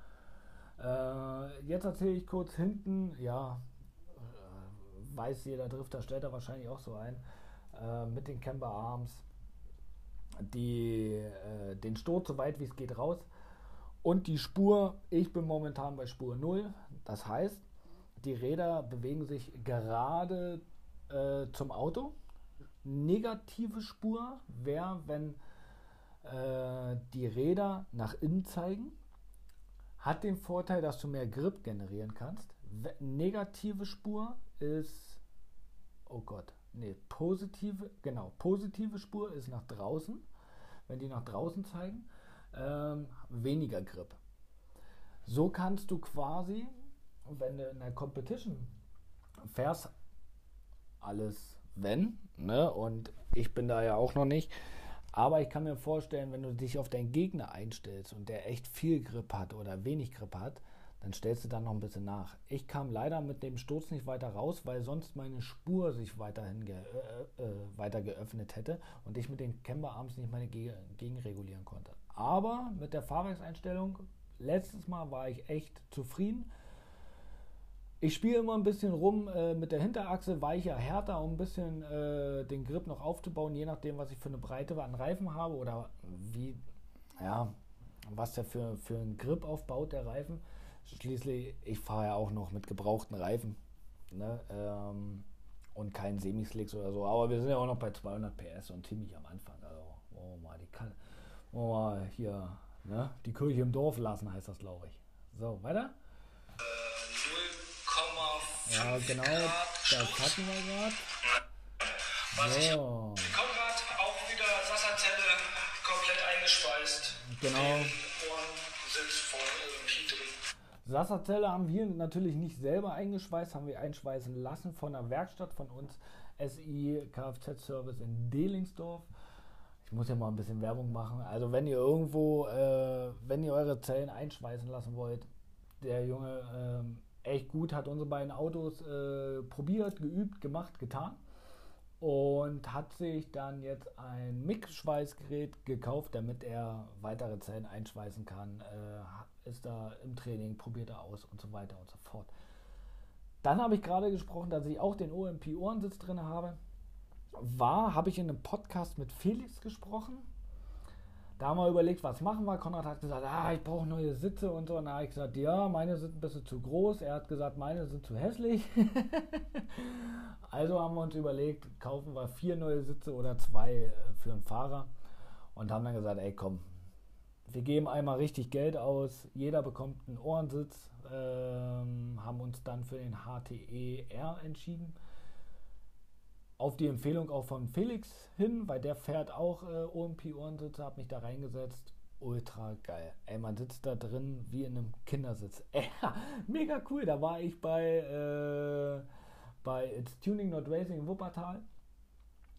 Äh, jetzt erzähle ich kurz hinten, ja, äh, weiß jeder Drifter, stellt er wahrscheinlich auch so ein, äh, mit den Camber Arms, die, äh, den Sturz so weit wie es geht raus. Und die Spur, ich bin momentan bei Spur 0. Das heißt, die Räder bewegen sich gerade äh, zum Auto. Negative Spur wäre, wenn äh, die Räder nach innen zeigen. Hat den Vorteil, dass du mehr Grip generieren kannst. Negative Spur ist, oh Gott, nee, positive, genau, positive Spur ist nach draußen. Wenn die nach draußen zeigen, ähm, weniger Grip. So kannst du quasi wenn du in der Competition fährst, alles wenn, ne? Und ich bin da ja auch noch nicht. Aber ich kann mir vorstellen, wenn du dich auf deinen Gegner einstellst und der echt viel Grip hat oder wenig Grip hat, dann stellst du dann noch ein bisschen nach. Ich kam leider mit dem Sturz nicht weiter raus, weil sonst meine Spur sich weiterhin ge äh, äh, weiter geöffnet hätte und ich mit den Camberarms nicht meine Ge gegenregulieren konnte. Aber mit der Fahrwerkseinstellung, letztes Mal war ich echt zufrieden. Ich spiele immer ein bisschen rum äh, mit der Hinterachse, weicher, härter, um ein bisschen äh, den Grip noch aufzubauen, je nachdem, was ich für eine Breite an Reifen habe oder wie, ja, was der für, für einen Grip aufbaut, der Reifen. Schließlich, ich fahre ja auch noch mit gebrauchten Reifen ne, ähm, und keinen Semislicks oder so, aber wir sind ja auch noch bei 200 PS und ziemlich am Anfang. Also, oh mal, die kann, oh mal hier, ne, die Kirche im Dorf lassen, heißt das, glaube ich. So, weiter. Ja, genau, das hatten wir gerade. Ich Konrad auch wieder Sasserzelle komplett eingeschweißt. Genau. Sasserzelle haben wir natürlich nicht selber eingeschweißt, haben wir einschweißen lassen von der Werkstatt von uns, SI Kfz Service in Delingsdorf. Ich muss ja mal ein bisschen Werbung machen. Also wenn ihr irgendwo, äh, wenn ihr eure Zellen einschweißen lassen wollt, der Junge ähm, echt gut, hat unsere beiden Autos äh, probiert, geübt, gemacht, getan und hat sich dann jetzt ein Mix-Schweißgerät gekauft, damit er weitere Zellen einschweißen kann. Äh, ist da im Training, probiert er aus und so weiter und so fort. Dann habe ich gerade gesprochen, dass ich auch den OMP-Ohrensitz drin habe. War, habe ich in einem Podcast mit Felix gesprochen da haben wir überlegt, was machen wir. Konrad hat gesagt, ah, ich brauche neue Sitze und so. Und da habe ich gesagt, ja, meine sind ein bisschen zu groß. Er hat gesagt, meine sind zu hässlich. also haben wir uns überlegt, kaufen wir vier neue Sitze oder zwei äh, für einen Fahrer. Und haben dann gesagt, ey, komm, wir geben einmal richtig Geld aus. Jeder bekommt einen Ohrensitz. Ähm, haben uns dann für den HTE R entschieden auf die Empfehlung auch von Felix hin, weil der fährt auch äh, OMP-Ohrensitze, habe mich da reingesetzt. Ultra geil. Ey, man sitzt da drin wie in einem Kindersitz. Ey, mega cool. Da war ich bei, äh, bei It's Tuning Not Racing in Wuppertal.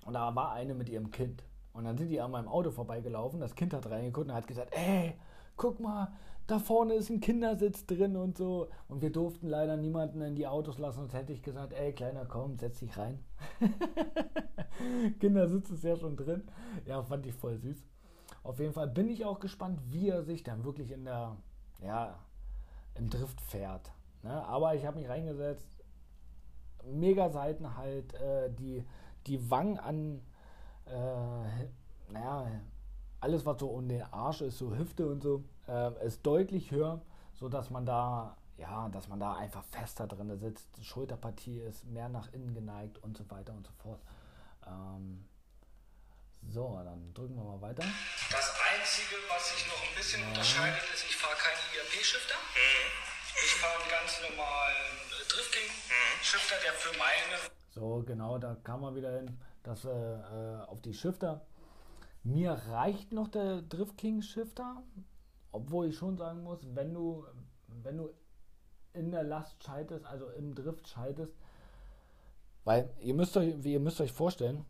Und da war eine mit ihrem Kind. Und dann sind die an meinem Auto vorbeigelaufen. Das Kind hat reingeguckt und hat gesagt, ey, guck mal, da vorne ist ein Kindersitz drin und so. Und wir durften leider niemanden in die Autos lassen, sonst hätte ich gesagt, ey, Kleiner, komm, setz dich rein. Kindersitz ist ja schon drin. Ja, fand ich voll süß. Auf jeden Fall bin ich auch gespannt, wie er sich dann wirklich in der, ja, im Drift fährt. Ne? Aber ich habe mich reingesetzt. Mega Seiten halt, äh, die, die Wangen an, äh, naja, alles was so um den Arsch ist, so Hüfte und so, äh, ist deutlich höher, so dass man da ja, dass man da einfach fester drin sitzt, die Schulterpartie ist mehr nach innen geneigt und so weiter und so fort. Ähm, so, dann drücken wir mal weiter. Das Einzige, was sich noch ein bisschen ja. unterscheidet, ist, ich fahre keine IRP-Shifter. Mhm. Ich fahre einen ganz normalen Drifting-Shifter, der für meine... So, genau, da kam man wieder hin, dass äh, äh auf die Shifter. Mir reicht noch der Drift King Shifter, obwohl ich schon sagen muss, wenn du, wenn du in der Last schaltest, also im Drift schaltest, weil ihr müsst euch, ihr müsst euch vorstellen,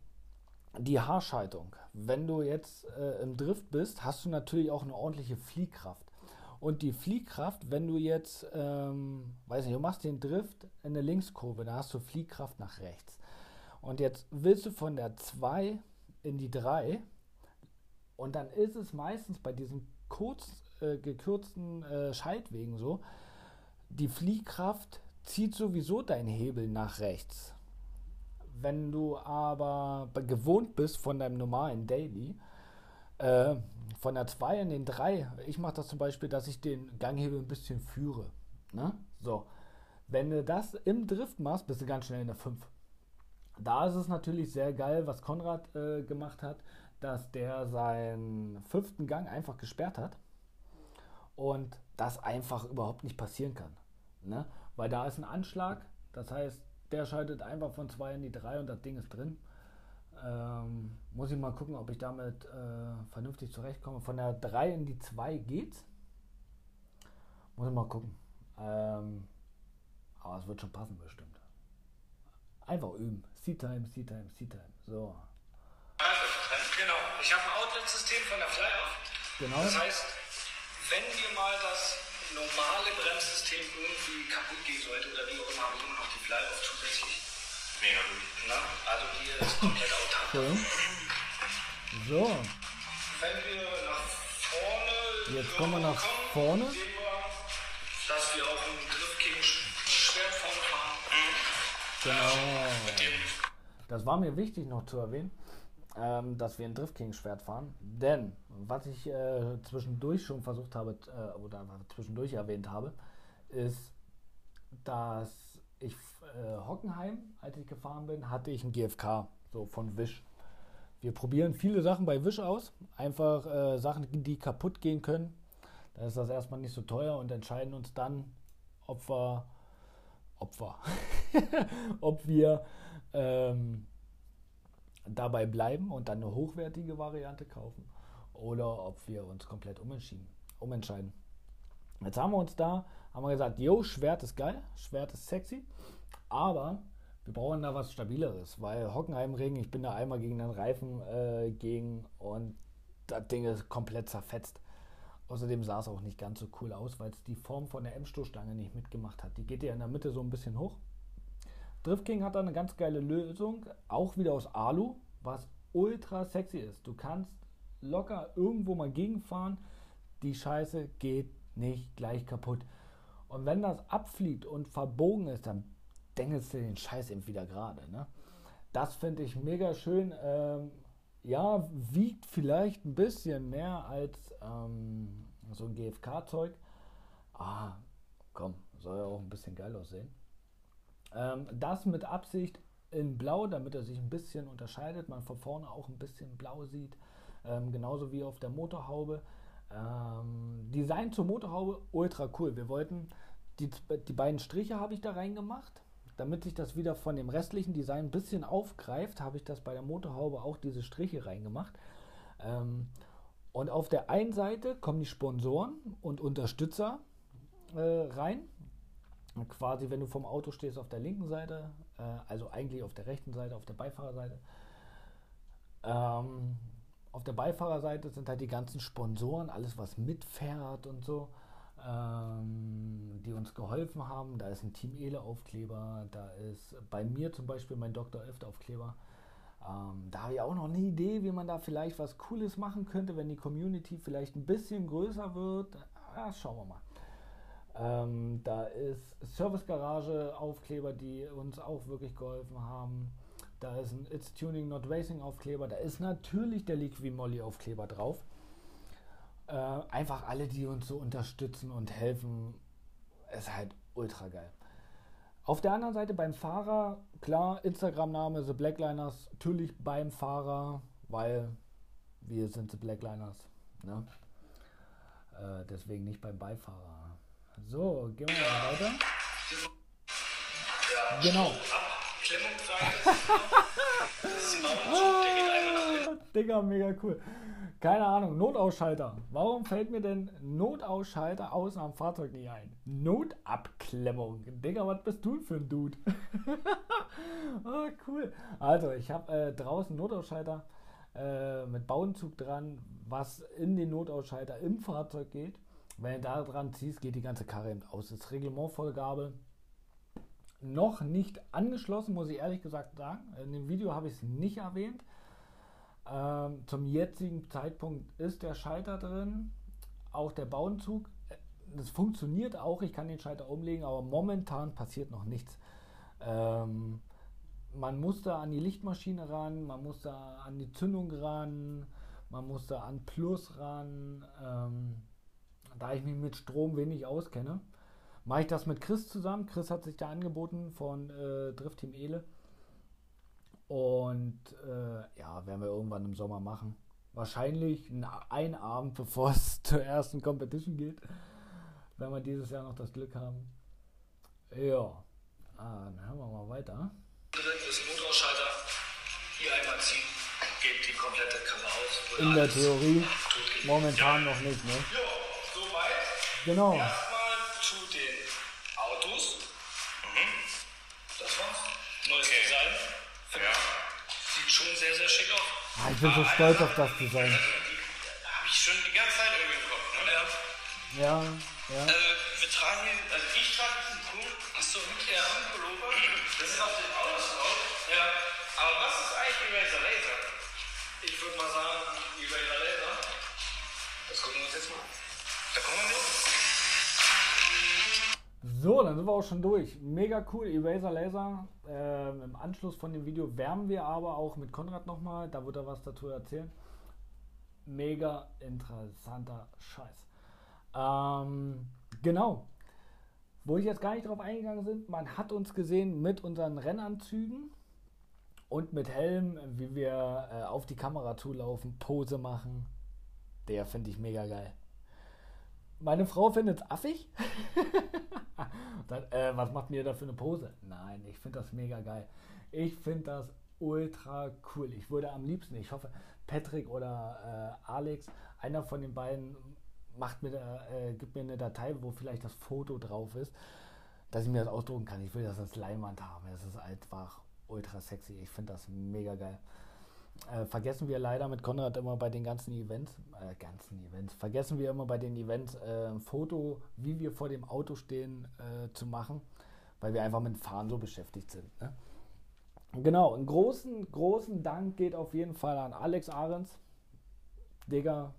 die Haarschaltung, wenn du jetzt äh, im Drift bist, hast du natürlich auch eine ordentliche Fliehkraft. Und die Fliehkraft, wenn du jetzt, ähm, weiß nicht, du machst den Drift in der Linkskurve, da hast du Fliehkraft nach rechts. Und jetzt willst du von der 2 in die 3 und dann ist es meistens bei diesen kurz äh, gekürzten äh, Schaltwegen so, die Fliehkraft zieht sowieso deinen Hebel nach rechts. Wenn du aber gewohnt bist von deinem normalen Daily, äh, von der 2 in den 3, ich mache das zum Beispiel, dass ich den Ganghebel ein bisschen führe. Ne? So. Wenn du das im Drift machst, bist du ganz schnell in der 5. Da ist es natürlich sehr geil, was Konrad äh, gemacht hat, dass der seinen fünften Gang einfach gesperrt hat und das einfach überhaupt nicht passieren kann. Ne? Weil da ist ein Anschlag, das heißt, der schaltet einfach von 2 in die 3 und das Ding ist drin. Ähm, muss ich mal gucken, ob ich damit äh, vernünftig zurechtkomme. Von der 3 in die 2 geht's. Muss ich mal gucken. Ähm, aber es wird schon passen, bestimmt. Einfach üben. C-Time, C-Time, C-Time. So. Also, genau. Ich habe ein Outlet Bremssystem von der Fly-Off. Genau. Das heißt, wenn dir mal das normale Bremssystem irgendwie kaputt gehen sollte oder wie auch immer, habe ich immer noch die Fly-Off zusätzlich. Mega gut. Na, also die ist komplett autark. Cool. So, Wenn wir nach vorne Jetzt kommen wir nach kommen, vorne. sehen wir, dass wir auch ein Drift King Schwert vorne fahren. genau. Dem Das war mir wichtig noch zu erwähnen, ähm, dass wir ein Drift King Schwert fahren. Denn, was ich äh, zwischendurch schon versucht habe, äh, oder zwischendurch erwähnt habe, ist, dass ich äh, Hockenheim, als ich gefahren bin, hatte ich ein GFK, so von Wish. Wir probieren viele Sachen bei Wish aus, einfach äh, Sachen, die kaputt gehen können. Da ist das erstmal nicht so teuer und entscheiden uns dann, ob wir, ob wir, ob wir ähm, dabei bleiben und dann eine hochwertige Variante kaufen oder ob wir uns komplett umentschieden, umentscheiden. Jetzt haben wir uns da, haben wir gesagt, jo, Schwert ist geil, Schwert ist sexy, aber wir brauchen da was Stabileres, weil Hockenheimring, ich bin da einmal gegen den Reifen äh, gegen und das Ding ist komplett zerfetzt. Außerdem sah es auch nicht ganz so cool aus, weil es die Form von der M-Stoßstange nicht mitgemacht hat. Die geht ja in der Mitte so ein bisschen hoch. Drift King hat da eine ganz geile Lösung, auch wieder aus Alu, was ultra sexy ist. Du kannst locker irgendwo mal gegenfahren, die Scheiße geht nicht gleich kaputt. Und wenn das abfliegt und verbogen ist, dann dengelst du den Scheiß eben wieder gerade. Ne? Das finde ich mega schön. Ähm, ja, wiegt vielleicht ein bisschen mehr als ähm, so ein GFK-Zeug. Ah, komm, soll ja auch ein bisschen geil aussehen. Ähm, das mit Absicht in Blau, damit er sich ein bisschen unterscheidet. Man von vorne auch ein bisschen blau sieht. Ähm, genauso wie auf der Motorhaube. Ähm, Design zur Motorhaube, ultra cool. Wir wollten, die, die beiden Striche habe ich da reingemacht. Damit sich das wieder von dem restlichen Design ein bisschen aufgreift, habe ich das bei der Motorhaube auch diese Striche reingemacht. Ähm, und auf der einen Seite kommen die Sponsoren und Unterstützer äh, rein. Quasi, wenn du vom Auto stehst, auf der linken Seite, äh, also eigentlich auf der rechten Seite, auf der Beifahrerseite. Ähm, auf der Beifahrerseite sind halt die ganzen Sponsoren, alles was mitfährt und so, ähm, die uns geholfen haben. Da ist ein Team Ele Aufkleber, da ist bei mir zum Beispiel mein Dr. Öft Aufkleber. Ähm, da habe ich auch noch eine Idee, wie man da vielleicht was Cooles machen könnte, wenn die Community vielleicht ein bisschen größer wird. Ah, schauen wir mal. Ähm, da ist Service Garage Aufkleber, die uns auch wirklich geholfen haben. Da ist ein It's Tuning Not Racing Aufkleber. Da ist natürlich der Liqui Molly Aufkleber drauf. Äh, einfach alle, die uns so unterstützen und helfen, ist halt ultra geil. Auf der anderen Seite beim Fahrer, klar, Instagram-Name The Blackliners, natürlich beim Fahrer, weil wir sind The Blackliners. Ne? Äh, deswegen nicht beim Beifahrer. So, gehen wir mal weiter. Genau. Einmal nach hinten. Digga, mega cool. Keine Ahnung, Notausschalter. Warum fällt mir denn Notausschalter außen am Fahrzeug nicht ein? Notabklemmung. Digga, was bist du für ein Dude? ah, cool. Also, ich habe äh, draußen Notausschalter äh, mit Bauenzug dran, was in den Notausschalter im Fahrzeug geht. Wenn du da dran ziehst, geht die ganze Karre eben aus. Das ist Reglementvollgabe noch nicht angeschlossen, muss ich ehrlich gesagt sagen. In dem Video habe ich es nicht erwähnt. Ähm, zum jetzigen Zeitpunkt ist der Schalter drin, auch der Bauenzug. Das funktioniert auch, ich kann den Schalter umlegen, aber momentan passiert noch nichts. Ähm, man muss da an die Lichtmaschine ran, man muss da an die Zündung ran, man muss da an Plus ran. Ähm, da ich mich mit Strom wenig auskenne, mache ich das mit Chris zusammen. Chris hat sich da angeboten von äh, Drift Team Ele. Und äh, ja, werden wir irgendwann im Sommer machen. Wahrscheinlich ein Abend, bevor es zur ersten Competition geht. Wenn wir dieses Jahr noch das Glück haben. Ja, ah, dann hören wir mal weiter. Drin ist Notausschalter. Hier einmal ziehen, geht die komplette Karre aus. In der Theorie momentan noch nicht, ne? Ja. Genau. Erstmal zu den Autos. Das war's. Neues Design. Finde ich. Sieht schon sehr, sehr schick aus. Ah, ich bin so stolz auf das Design. ich schon die ganze Zeit irgendwie im Kopf. Ne? Ja. Ja, ja. Also, wir tragen hier, also ich trage diesen Punkt, hast du mit der Pullover, das ist auf den Autos drauf. Ja. Aber was ist eigentlich Eraser Laser? Ich würde mal sagen, Eraser Laser. Das gucken wir uns jetzt mal an. So, dann sind wir auch schon durch. Mega cool, Eraser Laser. Ähm, Im Anschluss von dem Video wärmen wir aber auch mit Konrad nochmal. Da wird er was dazu erzählen. Mega interessanter Scheiß. Ähm, genau. Wo ich jetzt gar nicht drauf eingegangen bin, man hat uns gesehen mit unseren Rennanzügen und mit Helm, wie wir äh, auf die Kamera zulaufen, Pose machen. Der finde ich mega geil. Meine Frau findet es affig. Dann, äh, was macht mir da für eine Pose? Nein, ich finde das mega geil. Ich finde das ultra cool. Ich würde am liebsten, ich hoffe, Patrick oder äh, Alex, einer von den beiden macht mir, äh, gibt mir eine Datei, wo vielleicht das Foto drauf ist, dass ich mir das ausdrucken kann. Ich will das als Leinwand haben. Es ist einfach ultra sexy. Ich finde das mega geil. Äh, vergessen wir leider mit Konrad immer bei den ganzen Events, äh, ganzen Events, vergessen wir immer bei den Events äh, ein Foto, wie wir vor dem Auto stehen, äh, zu machen, weil wir einfach mit dem Fahren so beschäftigt sind. Ne? Genau, einen großen, großen Dank geht auf jeden Fall an Alex Ahrens. Digga,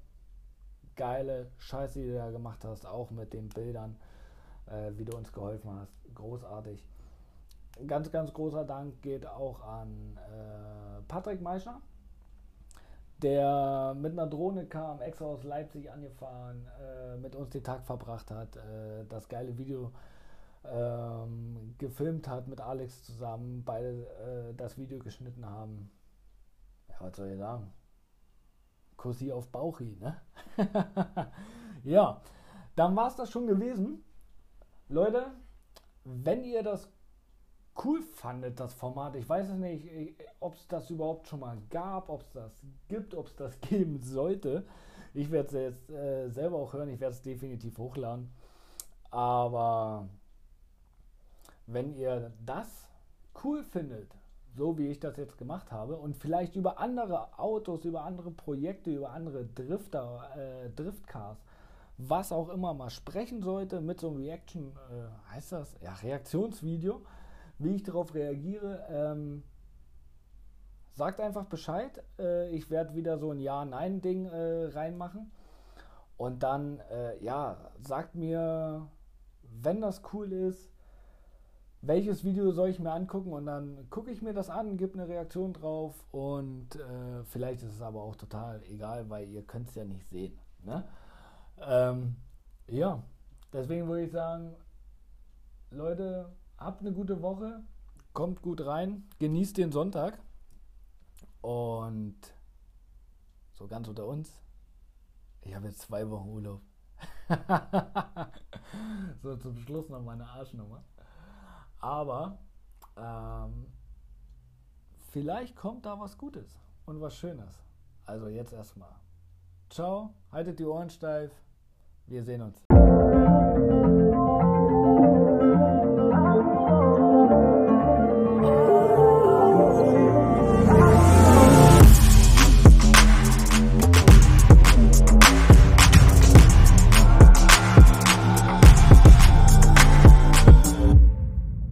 geile Scheiße, die du da gemacht hast, auch mit den Bildern, äh, wie du uns geholfen hast. Großartig ganz, ganz großer Dank geht auch an äh, Patrick Meischer, der mit einer Drohne kam, extra aus Leipzig angefahren, äh, mit uns den Tag verbracht hat, äh, das geile Video ähm, gefilmt hat mit Alex zusammen, beide äh, das Video geschnitten haben. Ja, was soll ich sagen? Kussi auf Bauchi, ne? ja, dann war es das schon gewesen. Leute, wenn ihr das cool fandet, das Format. Ich weiß es nicht, ob es das überhaupt schon mal gab, ob es das gibt, ob es das geben sollte. Ich werde es jetzt äh, selber auch hören, ich werde es definitiv hochladen. Aber wenn ihr das cool findet, so wie ich das jetzt gemacht habe, und vielleicht über andere Autos, über andere Projekte, über andere Drifter, äh, Driftcars, was auch immer mal sprechen sollte mit so einem Reaction, äh, heißt das? Ja, Reaktionsvideo wie ich darauf reagiere. Ähm, sagt einfach Bescheid. Äh, ich werde wieder so ein Ja-Nein-Ding äh, reinmachen. Und dann, äh, ja, sagt mir, wenn das cool ist, welches Video soll ich mir angucken und dann gucke ich mir das an, gebe eine Reaktion drauf und äh, vielleicht ist es aber auch total egal, weil ihr könnt es ja nicht sehen. Ne? Ähm, ja, deswegen würde ich sagen, Leute, habt eine gute Woche, kommt gut rein, genießt den Sonntag und so ganz unter uns, ich habe jetzt zwei Wochen Urlaub. so zum Schluss noch meine Arschnummer. Aber ähm, vielleicht kommt da was Gutes und was Schönes. Also jetzt erstmal. Ciao, haltet die Ohren steif. Wir sehen uns.